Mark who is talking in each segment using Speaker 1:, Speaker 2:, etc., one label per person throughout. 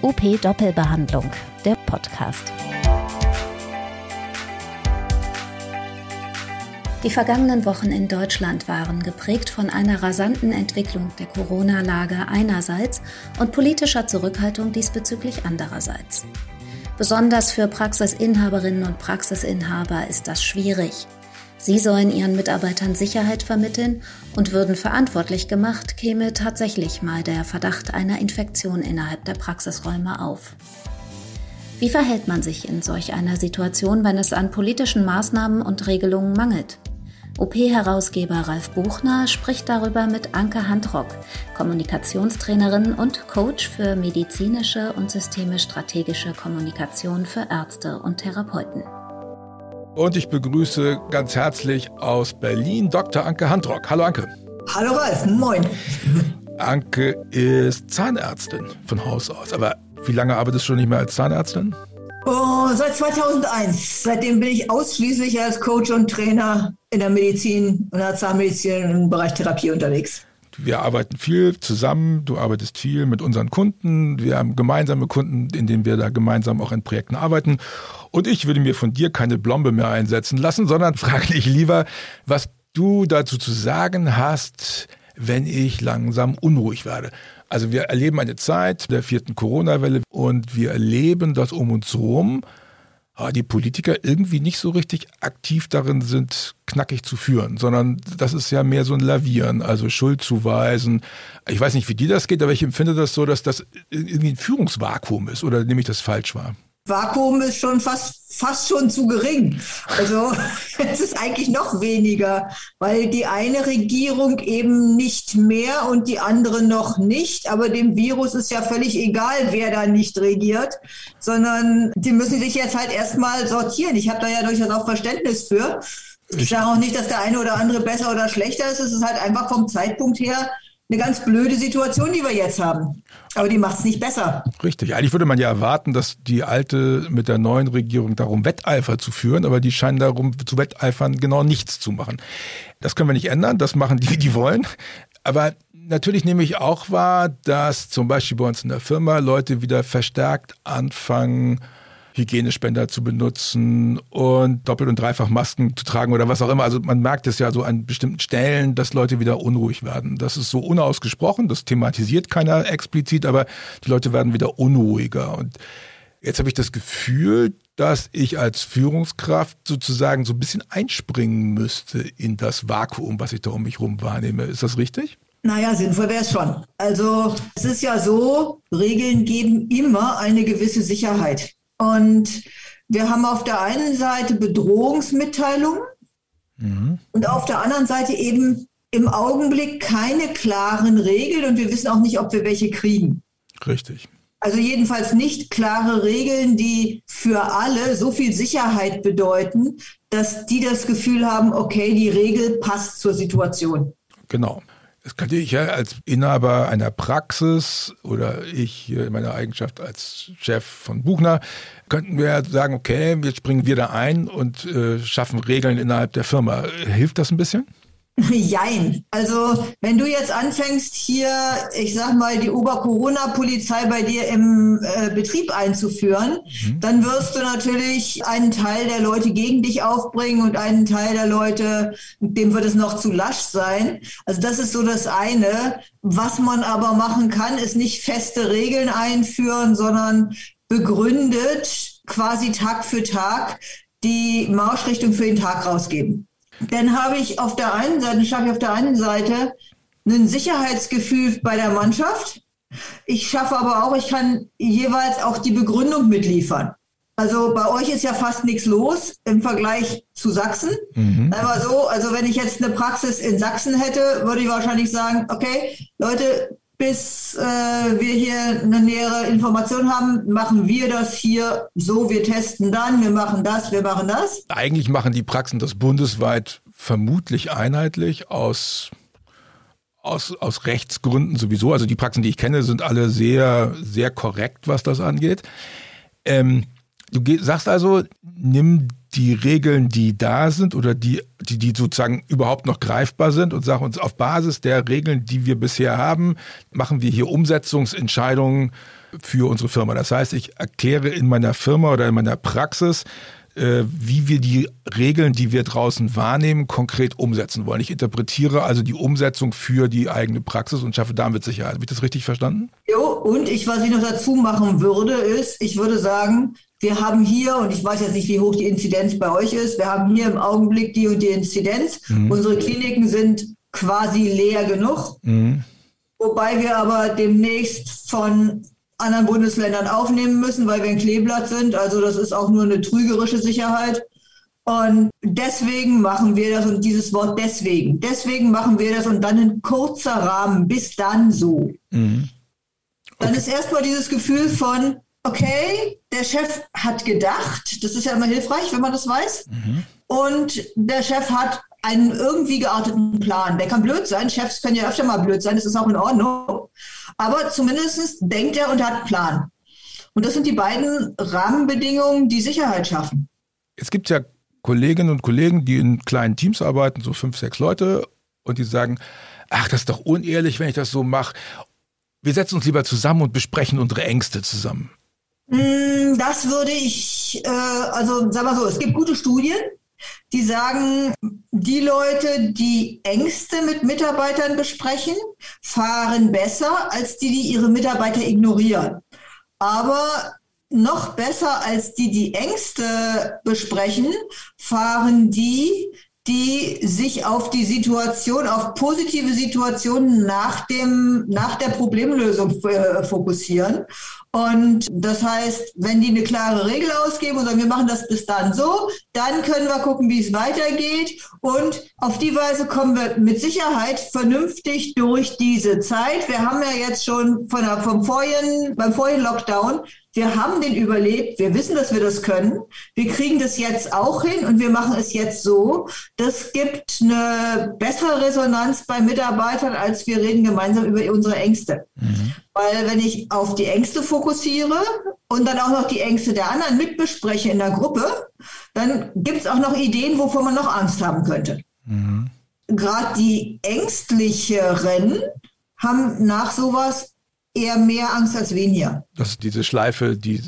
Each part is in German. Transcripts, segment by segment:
Speaker 1: OP Doppelbehandlung, der Podcast. Die vergangenen Wochen in Deutschland waren geprägt von einer rasanten Entwicklung der Corona-Lage einerseits und politischer Zurückhaltung diesbezüglich andererseits. Besonders für Praxisinhaberinnen und Praxisinhaber ist das schwierig. Sie sollen ihren Mitarbeitern Sicherheit vermitteln und würden verantwortlich gemacht, käme tatsächlich mal der Verdacht einer Infektion innerhalb der Praxisräume auf. Wie verhält man sich in solch einer Situation, wenn es an politischen Maßnahmen und Regelungen mangelt? OP-Herausgeber Ralf Buchner spricht darüber mit Anke Handrock, Kommunikationstrainerin und Coach für medizinische und systemisch-strategische Kommunikation für Ärzte und Therapeuten.
Speaker 2: Und ich begrüße ganz herzlich aus Berlin Dr. Anke Handrock. Hallo Anke.
Speaker 3: Hallo Ralf, moin.
Speaker 2: Anke ist Zahnärztin von Haus aus. Aber wie lange arbeitest du schon nicht mehr als Zahnärztin?
Speaker 3: Oh, seit 2001. Seitdem bin ich ausschließlich als Coach und Trainer in der Medizin und der Zahnmedizin im Bereich Therapie unterwegs.
Speaker 2: Wir arbeiten viel zusammen, du arbeitest viel mit unseren Kunden, wir haben gemeinsame Kunden, in denen wir da gemeinsam auch in Projekten arbeiten. Und ich würde mir von dir keine Blombe mehr einsetzen lassen, sondern frage dich lieber, was du dazu zu sagen hast, wenn ich langsam unruhig werde. Also wir erleben eine Zeit der vierten Corona-Welle und wir erleben, dass um uns herum die Politiker irgendwie nicht so richtig aktiv darin sind, knackig zu führen, sondern das ist ja mehr so ein Lavieren, also Schuld zuweisen. Ich weiß nicht, wie dir das geht, aber ich empfinde das so, dass das irgendwie ein Führungsvakuum ist oder nehme ich das falsch wahr?
Speaker 3: Vakuum ist schon fast, fast schon zu gering. Also es ist eigentlich noch weniger, weil die eine Regierung eben nicht mehr und die andere noch nicht. Aber dem Virus ist ja völlig egal, wer da nicht regiert, sondern die müssen sich jetzt halt erstmal sortieren. Ich habe da ja durchaus auch Verständnis für. Ich sage auch nicht, dass der eine oder andere besser oder schlechter ist. Es ist halt einfach vom Zeitpunkt her eine ganz blöde Situation, die wir jetzt haben. Aber die macht es nicht besser.
Speaker 2: Richtig. Eigentlich würde man ja erwarten, dass die alte mit der neuen Regierung darum Wetteifer zu führen, aber die scheinen darum zu wetteifern, genau nichts zu machen. Das können wir nicht ändern. Das machen die, die wollen. Aber natürlich nehme ich auch wahr, dass zum Beispiel bei uns in der Firma Leute wieder verstärkt anfangen, Hygienespender zu benutzen und doppelt und dreifach Masken zu tragen oder was auch immer. Also man merkt es ja so an bestimmten Stellen, dass Leute wieder unruhig werden. Das ist so unausgesprochen, das thematisiert keiner explizit, aber die Leute werden wieder unruhiger. Und jetzt habe ich das Gefühl, dass ich als Führungskraft sozusagen so ein bisschen einspringen müsste in das Vakuum, was ich da um mich herum wahrnehme. Ist das richtig?
Speaker 3: Naja, sinnvoll wäre es schon. Also es ist ja so, Regeln geben immer eine gewisse Sicherheit. Und wir haben auf der einen Seite Bedrohungsmitteilungen mhm. und auf der anderen Seite eben im Augenblick keine klaren Regeln und wir wissen auch nicht, ob wir welche kriegen.
Speaker 2: Richtig.
Speaker 3: Also jedenfalls nicht klare Regeln, die für alle so viel Sicherheit bedeuten, dass die das Gefühl haben, okay, die Regel passt zur Situation.
Speaker 2: Genau. Das könnte ich ja als Inhaber einer Praxis oder ich in meiner Eigenschaft als Chef von Buchner, könnten wir sagen, okay, jetzt springen wir da ein und äh, schaffen Regeln innerhalb der Firma. Hilft das ein bisschen?
Speaker 3: Jein. Also wenn du jetzt anfängst, hier, ich sag mal, die Ober-Corona-Polizei bei dir im äh, Betrieb einzuführen, mhm. dann wirst du natürlich einen Teil der Leute gegen dich aufbringen und einen Teil der Leute, dem wird es noch zu lasch sein. Also das ist so das eine. Was man aber machen kann, ist nicht feste Regeln einführen, sondern begründet quasi Tag für Tag die Marschrichtung für den Tag rausgeben dann habe ich auf der einen Seite, schaffe ich auf der einen Seite ein Sicherheitsgefühl bei der Mannschaft. Ich schaffe aber auch, ich kann jeweils auch die Begründung mitliefern. Also bei euch ist ja fast nichts los im Vergleich zu Sachsen. Mhm. Aber so, also wenn ich jetzt eine Praxis in Sachsen hätte, würde ich wahrscheinlich sagen, okay, Leute, bis äh, wir hier eine nähere Information haben, machen wir das hier so, wir testen dann, wir machen das, wir machen das.
Speaker 2: Eigentlich machen die Praxen das bundesweit vermutlich einheitlich aus aus, aus Rechtsgründen sowieso. Also die Praxen, die ich kenne, sind alle sehr, sehr korrekt, was das angeht. Ähm, du sagst also, nimm die Regeln, die da sind oder die, die, die sozusagen überhaupt noch greifbar sind und sagen uns, auf Basis der Regeln, die wir bisher haben, machen wir hier Umsetzungsentscheidungen für unsere Firma. Das heißt, ich erkläre in meiner Firma oder in meiner Praxis, äh, wie wir die Regeln, die wir draußen wahrnehmen, konkret umsetzen wollen. Ich interpretiere also die Umsetzung für die eigene Praxis und schaffe damit Sicherheit. Habe ich das richtig verstanden?
Speaker 3: Jo, und ich, was ich noch dazu machen würde, ist, ich würde sagen, wir haben hier, und ich weiß jetzt nicht, wie hoch die Inzidenz bei euch ist, wir haben hier im Augenblick die und die Inzidenz. Mhm. Unsere Kliniken sind quasi leer genug. Mhm. Wobei wir aber demnächst von anderen Bundesländern aufnehmen müssen, weil wir ein Kleeblatt sind. Also das ist auch nur eine trügerische Sicherheit. Und deswegen machen wir das und dieses Wort deswegen. Deswegen machen wir das und dann in kurzer Rahmen, bis dann so. Mhm. Okay. Dann ist erstmal dieses Gefühl von, okay, der Chef hat gedacht, das ist ja immer hilfreich, wenn man das weiß. Mhm. Und der Chef hat einen irgendwie gearteten Plan. Der kann blöd sein, Chefs können ja öfter mal blöd sein, das ist auch in Ordnung. Aber zumindest denkt er und hat einen Plan. Und das sind die beiden Rahmenbedingungen, die Sicherheit schaffen.
Speaker 2: Es gibt ja Kolleginnen und Kollegen, die in kleinen Teams arbeiten, so fünf, sechs Leute, und die sagen, ach, das ist doch unehrlich, wenn ich das so mache. Wir setzen uns lieber zusammen und besprechen unsere Ängste zusammen.
Speaker 3: Hm, das würde ich, äh, also sag mal so, es gibt gute Studien, die sagen, die Leute, die Ängste mit Mitarbeitern besprechen, fahren besser als die, die ihre Mitarbeiter ignorieren. Aber noch besser als die, die Ängste besprechen, fahren die, die sich auf die Situation, auf positive Situationen nach dem, nach der Problemlösung äh, fokussieren und das heißt, wenn die eine klare Regel ausgeben und sagen, wir machen das bis dann so, dann können wir gucken, wie es weitergeht. Und auf die Weise kommen wir mit Sicherheit vernünftig durch diese Zeit. Wir haben ja jetzt schon von der, vom vorigen, beim vorigen Lockdown wir haben den überlebt. Wir wissen, dass wir das können. Wir kriegen das jetzt auch hin und wir machen es jetzt so. Das gibt eine bessere Resonanz bei Mitarbeitern, als wir reden gemeinsam über unsere Ängste. Mhm. Weil wenn ich auf die Ängste fokussiere und dann auch noch die Ängste der anderen mitbespreche in der Gruppe, dann gibt es auch noch Ideen, wovor man noch Angst haben könnte. Mhm. Gerade die Ängstlicheren haben nach sowas eher mehr Angst als weniger.
Speaker 2: Das ist diese Schleife, die,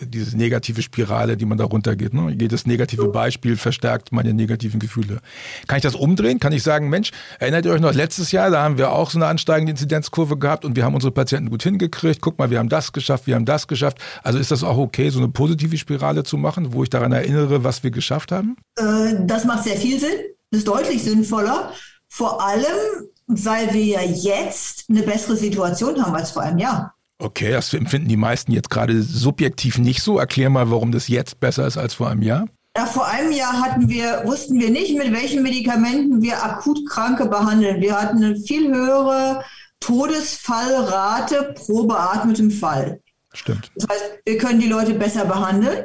Speaker 2: diese negative Spirale, die man da runtergeht. Ne? Jedes negative Beispiel verstärkt meine negativen Gefühle. Kann ich das umdrehen? Kann ich sagen, Mensch, erinnert ihr euch noch letztes Jahr, da haben wir auch so eine ansteigende Inzidenzkurve gehabt und wir haben unsere Patienten gut hingekriegt. Guck mal, wir haben das geschafft, wir haben das geschafft. Also ist das auch okay, so eine positive Spirale zu machen, wo ich daran erinnere, was wir geschafft haben?
Speaker 3: Äh, das macht sehr viel Sinn. Das ist deutlich sinnvoller. Vor allem, weil wir ja jetzt eine bessere Situation haben als vor einem Jahr.
Speaker 2: Okay, das empfinden die meisten jetzt gerade subjektiv nicht so. Erklär mal, warum das jetzt besser ist als vor einem Jahr.
Speaker 3: Ja, vor einem Jahr hatten wir, wussten wir nicht, mit welchen Medikamenten wir akut Kranke behandeln. Wir hatten eine viel höhere Todesfallrate pro beatmetem Fall.
Speaker 2: Stimmt.
Speaker 3: Das heißt, wir können die Leute besser behandeln.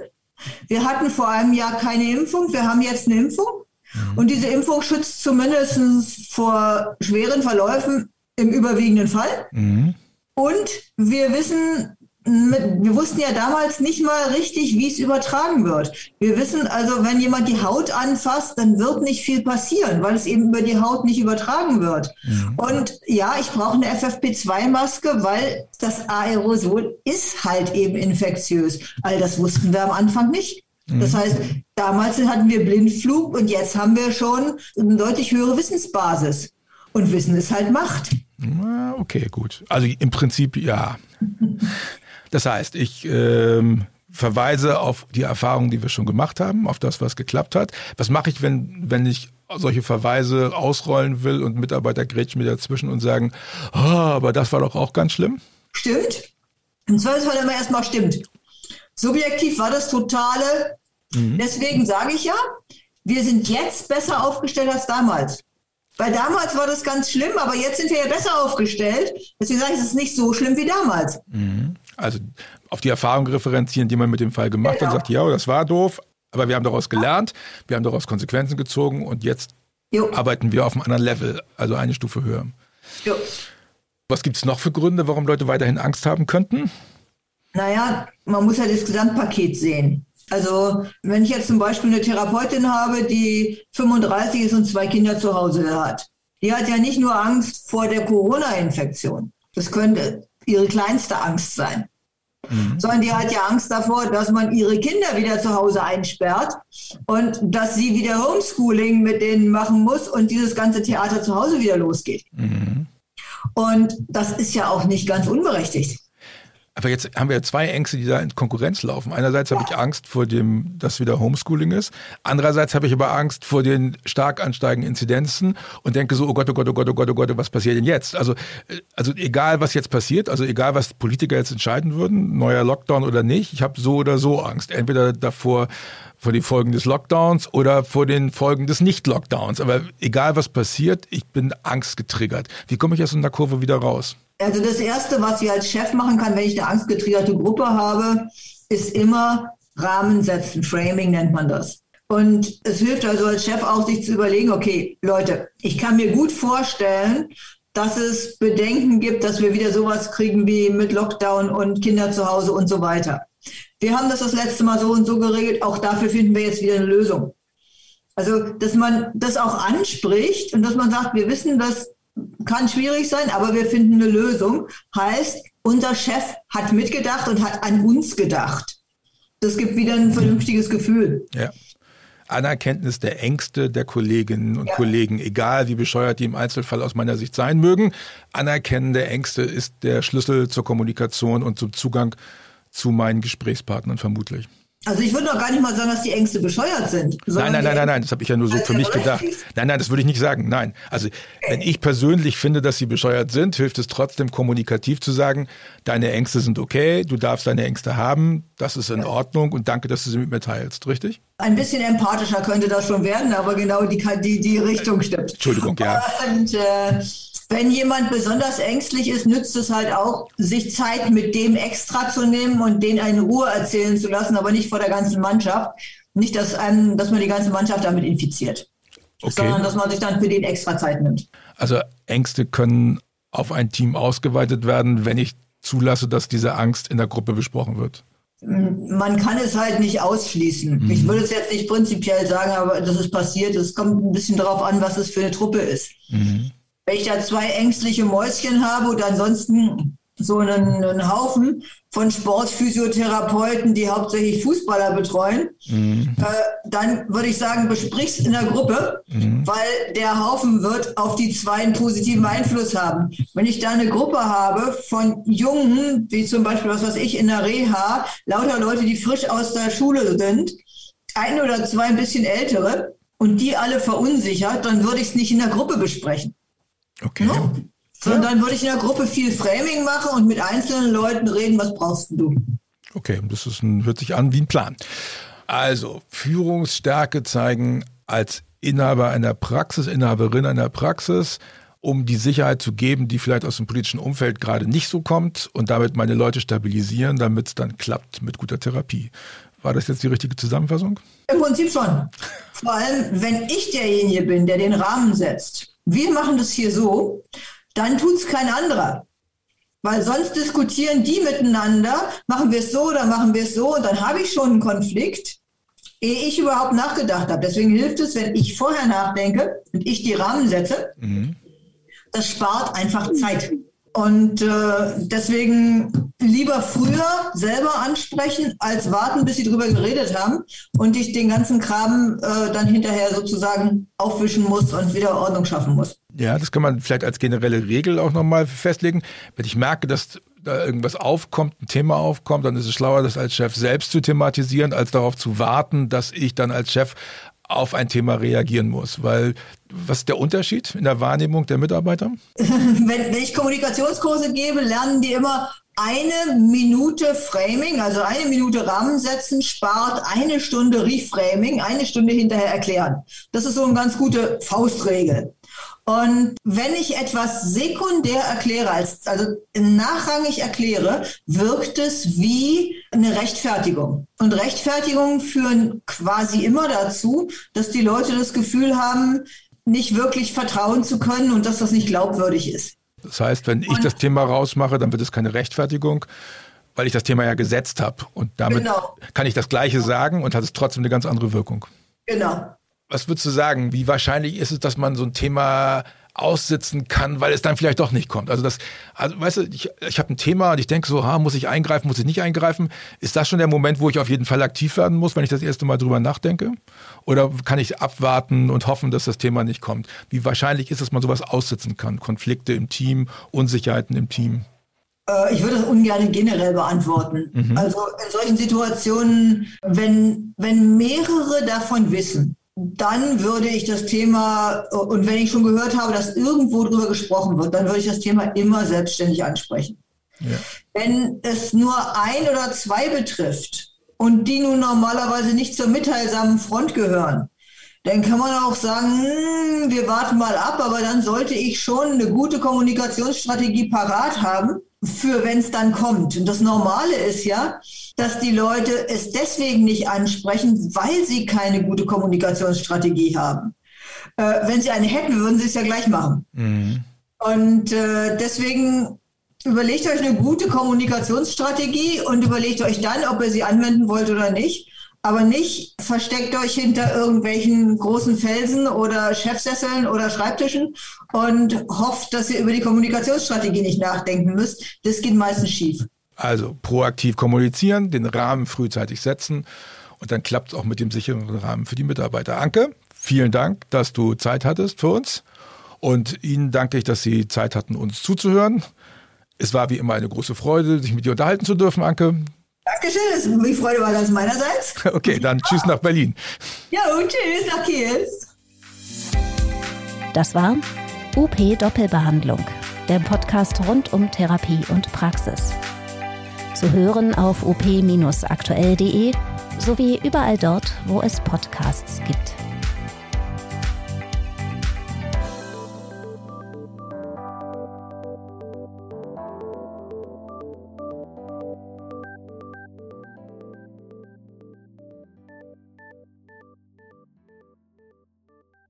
Speaker 3: Wir hatten vor einem Jahr keine Impfung. Wir haben jetzt eine Impfung. Mhm. Und diese Impfung schützt zumindest vor schweren Verläufen im überwiegenden Fall. Mhm. Und wir wissen, wir wussten ja damals nicht mal richtig, wie es übertragen wird. Wir wissen also, wenn jemand die Haut anfasst, dann wird nicht viel passieren, weil es eben über die Haut nicht übertragen wird. Mhm. Und ja, ich brauche eine FFP2-Maske, weil das Aerosol ist halt eben infektiös. All das wussten wir am Anfang nicht. Das mhm. heißt, damals hatten wir Blindflug und jetzt haben wir schon eine deutlich höhere Wissensbasis. Und Wissen ist halt Macht.
Speaker 2: Okay, gut. Also im Prinzip ja. Das heißt, ich ähm, verweise auf die Erfahrungen, die wir schon gemacht haben, auf das, was geklappt hat. Was mache ich, wenn, wenn ich solche Verweise ausrollen will und Mitarbeiter grätschen mir dazwischen und sagen, oh, aber das war doch auch ganz schlimm?
Speaker 3: Stimmt. Im Zweifelsfall immer erstmal stimmt. Subjektiv war das totale. Mhm. Deswegen sage ich ja, wir sind jetzt besser aufgestellt als damals. Weil damals war das ganz schlimm, aber jetzt sind wir ja besser aufgestellt. Deswegen sage ich, es ist nicht so schlimm wie damals. Mhm.
Speaker 2: Also auf die Erfahrung referenzieren, die man mit dem Fall gemacht genau. hat und sagt, ja, das war doof, aber wir haben daraus gelernt, wir haben daraus Konsequenzen gezogen und jetzt jo. arbeiten wir auf einem anderen Level, also eine Stufe höher. Jo. Was gibt es noch für Gründe, warum Leute weiterhin Angst haben könnten?
Speaker 3: Naja, man muss ja das Gesamtpaket sehen. Also wenn ich jetzt zum Beispiel eine Therapeutin habe, die 35 ist und zwei Kinder zu Hause hat, die hat ja nicht nur Angst vor der Corona-Infektion. Das könnte ihre kleinste Angst sein. Mhm. Sondern die hat ja Angst davor, dass man ihre Kinder wieder zu Hause einsperrt und dass sie wieder Homeschooling mit denen machen muss und dieses ganze Theater zu Hause wieder losgeht. Mhm. Und das ist ja auch nicht ganz unberechtigt.
Speaker 2: Aber jetzt haben wir zwei Ängste, die da in Konkurrenz laufen. Einerseits habe ich Angst vor dem, dass wieder Homeschooling ist. Andererseits habe ich aber Angst vor den stark ansteigenden Inzidenzen und denke so, oh Gott, oh Gott, oh Gott, oh Gott, oh Gott, was passiert denn jetzt? Also, äh, also egal, was jetzt passiert, also egal, was Politiker jetzt entscheiden würden, neuer Lockdown oder nicht, ich habe so oder so Angst. Entweder davor, vor den Folgen des Lockdowns oder vor den Folgen des Nicht-Lockdowns. Aber egal, was passiert, ich bin angstgetriggert. Wie komme ich aus einer Kurve wieder raus?
Speaker 3: Also das Erste, was ich als Chef machen kann, wenn ich eine angstgetriggerte Gruppe habe, ist immer Rahmen setzen. Framing nennt man das. Und es hilft also als Chef auch, sich zu überlegen, okay, Leute, ich kann mir gut vorstellen, dass es Bedenken gibt, dass wir wieder sowas kriegen wie mit Lockdown und Kinder zu Hause und so weiter. Wir haben das das letzte Mal so und so geregelt. Auch dafür finden wir jetzt wieder eine Lösung. Also, dass man das auch anspricht und dass man sagt, wir wissen, dass kann schwierig sein, aber wir finden eine Lösung. Heißt, unser Chef hat mitgedacht und hat an uns gedacht. Das gibt wieder ein vernünftiges Gefühl.
Speaker 2: Ja. Anerkenntnis der Ängste der Kolleginnen und ja. Kollegen, egal wie bescheuert die im Einzelfall aus meiner Sicht sein mögen. Anerkennen der Ängste ist der Schlüssel zur Kommunikation und zum Zugang zu meinen Gesprächspartnern vermutlich.
Speaker 3: Also ich würde doch gar nicht mal sagen, dass die Ängste bescheuert sind.
Speaker 2: Nein, nein, nein, nein, nein, das habe ich ja nur so für mich gedacht. Nein, nein, das würde ich nicht sagen. Nein. Also wenn ich persönlich finde, dass sie bescheuert sind, hilft es trotzdem kommunikativ zu sagen, deine Ängste sind okay, du darfst deine Ängste haben, das ist in. Ordnung und danke, dass du sie mit mir teilst, richtig?
Speaker 3: Ein bisschen empathischer könnte das schon werden, aber genau die, die, die Richtung stimmt.
Speaker 2: Entschuldigung, ja.
Speaker 3: Und, äh, wenn jemand besonders ängstlich ist, nützt es halt auch, sich Zeit mit dem extra zu nehmen und den eine Ruhe erzählen zu lassen, aber nicht vor der ganzen Mannschaft. Nicht, dass, einem, dass man die ganze Mannschaft damit infiziert, okay. sondern dass man sich dann für den extra Zeit nimmt.
Speaker 2: Also Ängste können auf ein Team ausgeweitet werden, wenn ich zulasse, dass diese Angst in der Gruppe besprochen wird.
Speaker 3: Man kann es halt nicht ausschließen. Mhm. Ich würde es jetzt nicht prinzipiell sagen, aber das ist passiert. Es kommt ein bisschen darauf an, was es für eine Truppe ist. Mhm. Wenn ich da zwei ängstliche Mäuschen habe und ansonsten so einen, einen Haufen von Sportphysiotherapeuten, die hauptsächlich Fußballer betreuen, mhm. äh, dann würde ich sagen, besprich's in der Gruppe, mhm. weil der Haufen wird auf die zwei einen positiven Einfluss haben. Wenn ich da eine Gruppe habe von Jungen, wie zum Beispiel, was weiß ich, in der Reha, lauter Leute, die frisch aus der Schule sind, ein oder zwei ein bisschen ältere, und die alle verunsichert, dann würde ich es nicht in der Gruppe besprechen.
Speaker 2: Okay. Ja.
Speaker 3: Und dann würde ich in der Gruppe viel Framing machen und mit einzelnen Leuten reden, was brauchst du?
Speaker 2: Okay, das ist ein, hört sich an wie ein Plan. Also, Führungsstärke zeigen als Inhaber einer Praxis, Inhaberin einer Praxis, um die Sicherheit zu geben, die vielleicht aus dem politischen Umfeld gerade nicht so kommt und damit meine Leute stabilisieren, damit es dann klappt mit guter Therapie. War das jetzt die richtige Zusammenfassung?
Speaker 3: Im Prinzip schon. Vor allem, wenn ich derjenige bin, der den Rahmen setzt wir machen das hier so, dann tut es kein anderer. Weil sonst diskutieren die miteinander, machen wir es so oder machen wir es so, und dann habe ich schon einen Konflikt, ehe ich überhaupt nachgedacht habe. Deswegen hilft es, wenn ich vorher nachdenke und ich die Rahmen setze. Mhm. Das spart einfach Zeit. Und äh, deswegen lieber früher selber ansprechen, als warten, bis sie drüber geredet haben und ich den ganzen Kram äh, dann hinterher sozusagen aufwischen muss und wieder Ordnung schaffen muss.
Speaker 2: Ja, das kann man vielleicht als generelle Regel auch nochmal festlegen. Wenn ich merke, dass da irgendwas aufkommt, ein Thema aufkommt, dann ist es schlauer, das als Chef selbst zu thematisieren, als darauf zu warten, dass ich dann als Chef auf ein Thema reagieren muss. Weil was ist der Unterschied in der Wahrnehmung der Mitarbeiter?
Speaker 3: wenn, wenn ich Kommunikationskurse gebe, lernen die immer, eine Minute Framing, also eine Minute Rahmen setzen, spart eine Stunde Reframing, eine Stunde hinterher erklären. Das ist so eine ganz gute Faustregel. Und wenn ich etwas sekundär erkläre, als, also nachrangig erkläre, wirkt es wie eine Rechtfertigung. Und Rechtfertigungen führen quasi immer dazu, dass die Leute das Gefühl haben, nicht wirklich vertrauen zu können und dass das nicht glaubwürdig ist.
Speaker 2: Das heißt, wenn ich und, das Thema rausmache, dann wird es keine Rechtfertigung, weil ich das Thema ja gesetzt habe. Und damit genau. kann ich das Gleiche sagen und hat es trotzdem eine ganz andere Wirkung.
Speaker 3: Genau.
Speaker 2: Was würdest du sagen? Wie wahrscheinlich ist es, dass man so ein Thema aussitzen kann, weil es dann vielleicht doch nicht kommt. Also das, also weißt du, ich, ich habe ein Thema und ich denke so, ha, muss ich eingreifen, muss ich nicht eingreifen? Ist das schon der Moment, wo ich auf jeden Fall aktiv werden muss, wenn ich das erste Mal drüber nachdenke? Oder kann ich abwarten und hoffen, dass das Thema nicht kommt? Wie wahrscheinlich ist es, dass man sowas aussitzen kann? Konflikte im Team, Unsicherheiten im Team?
Speaker 3: Äh, ich würde das ungern generell beantworten. Mhm. Also in solchen Situationen, wenn, wenn mehrere davon wissen, dann würde ich das Thema, und wenn ich schon gehört habe, dass irgendwo drüber gesprochen wird, dann würde ich das Thema immer selbstständig ansprechen. Ja. Wenn es nur ein oder zwei betrifft und die nun normalerweise nicht zur mitteilsamen Front gehören, dann kann man auch sagen, hm, wir warten mal ab, aber dann sollte ich schon eine gute Kommunikationsstrategie parat haben, für wenn es dann kommt. Und das Normale ist ja, dass die Leute es deswegen nicht ansprechen, weil sie keine gute Kommunikationsstrategie haben. Äh, wenn sie eine hätten, würden sie es ja gleich machen. Mhm. Und äh, deswegen überlegt euch eine gute Kommunikationsstrategie und überlegt euch dann, ob ihr sie anwenden wollt oder nicht. Aber nicht versteckt euch hinter irgendwelchen großen Felsen oder Chefsesseln oder Schreibtischen und hofft, dass ihr über die Kommunikationsstrategie nicht nachdenken müsst. Das geht meistens schief.
Speaker 2: Also proaktiv kommunizieren, den Rahmen frühzeitig setzen und dann klappt es auch mit dem sicheren Rahmen für die Mitarbeiter. Anke, vielen Dank, dass du Zeit hattest für uns und Ihnen danke ich, dass Sie Zeit hatten, uns zuzuhören. Es war wie immer eine große Freude, sich mit dir unterhalten zu dürfen, Anke.
Speaker 3: Dankeschön, die Freude war ganz meinerseits.
Speaker 2: Okay, dann tschüss nach Berlin.
Speaker 3: Ja, und tschüss nach Kiel.
Speaker 1: Das war UP Doppelbehandlung, der Podcast rund um Therapie und Praxis. Zu hören auf op-aktuell.de sowie überall dort, wo es Podcasts gibt.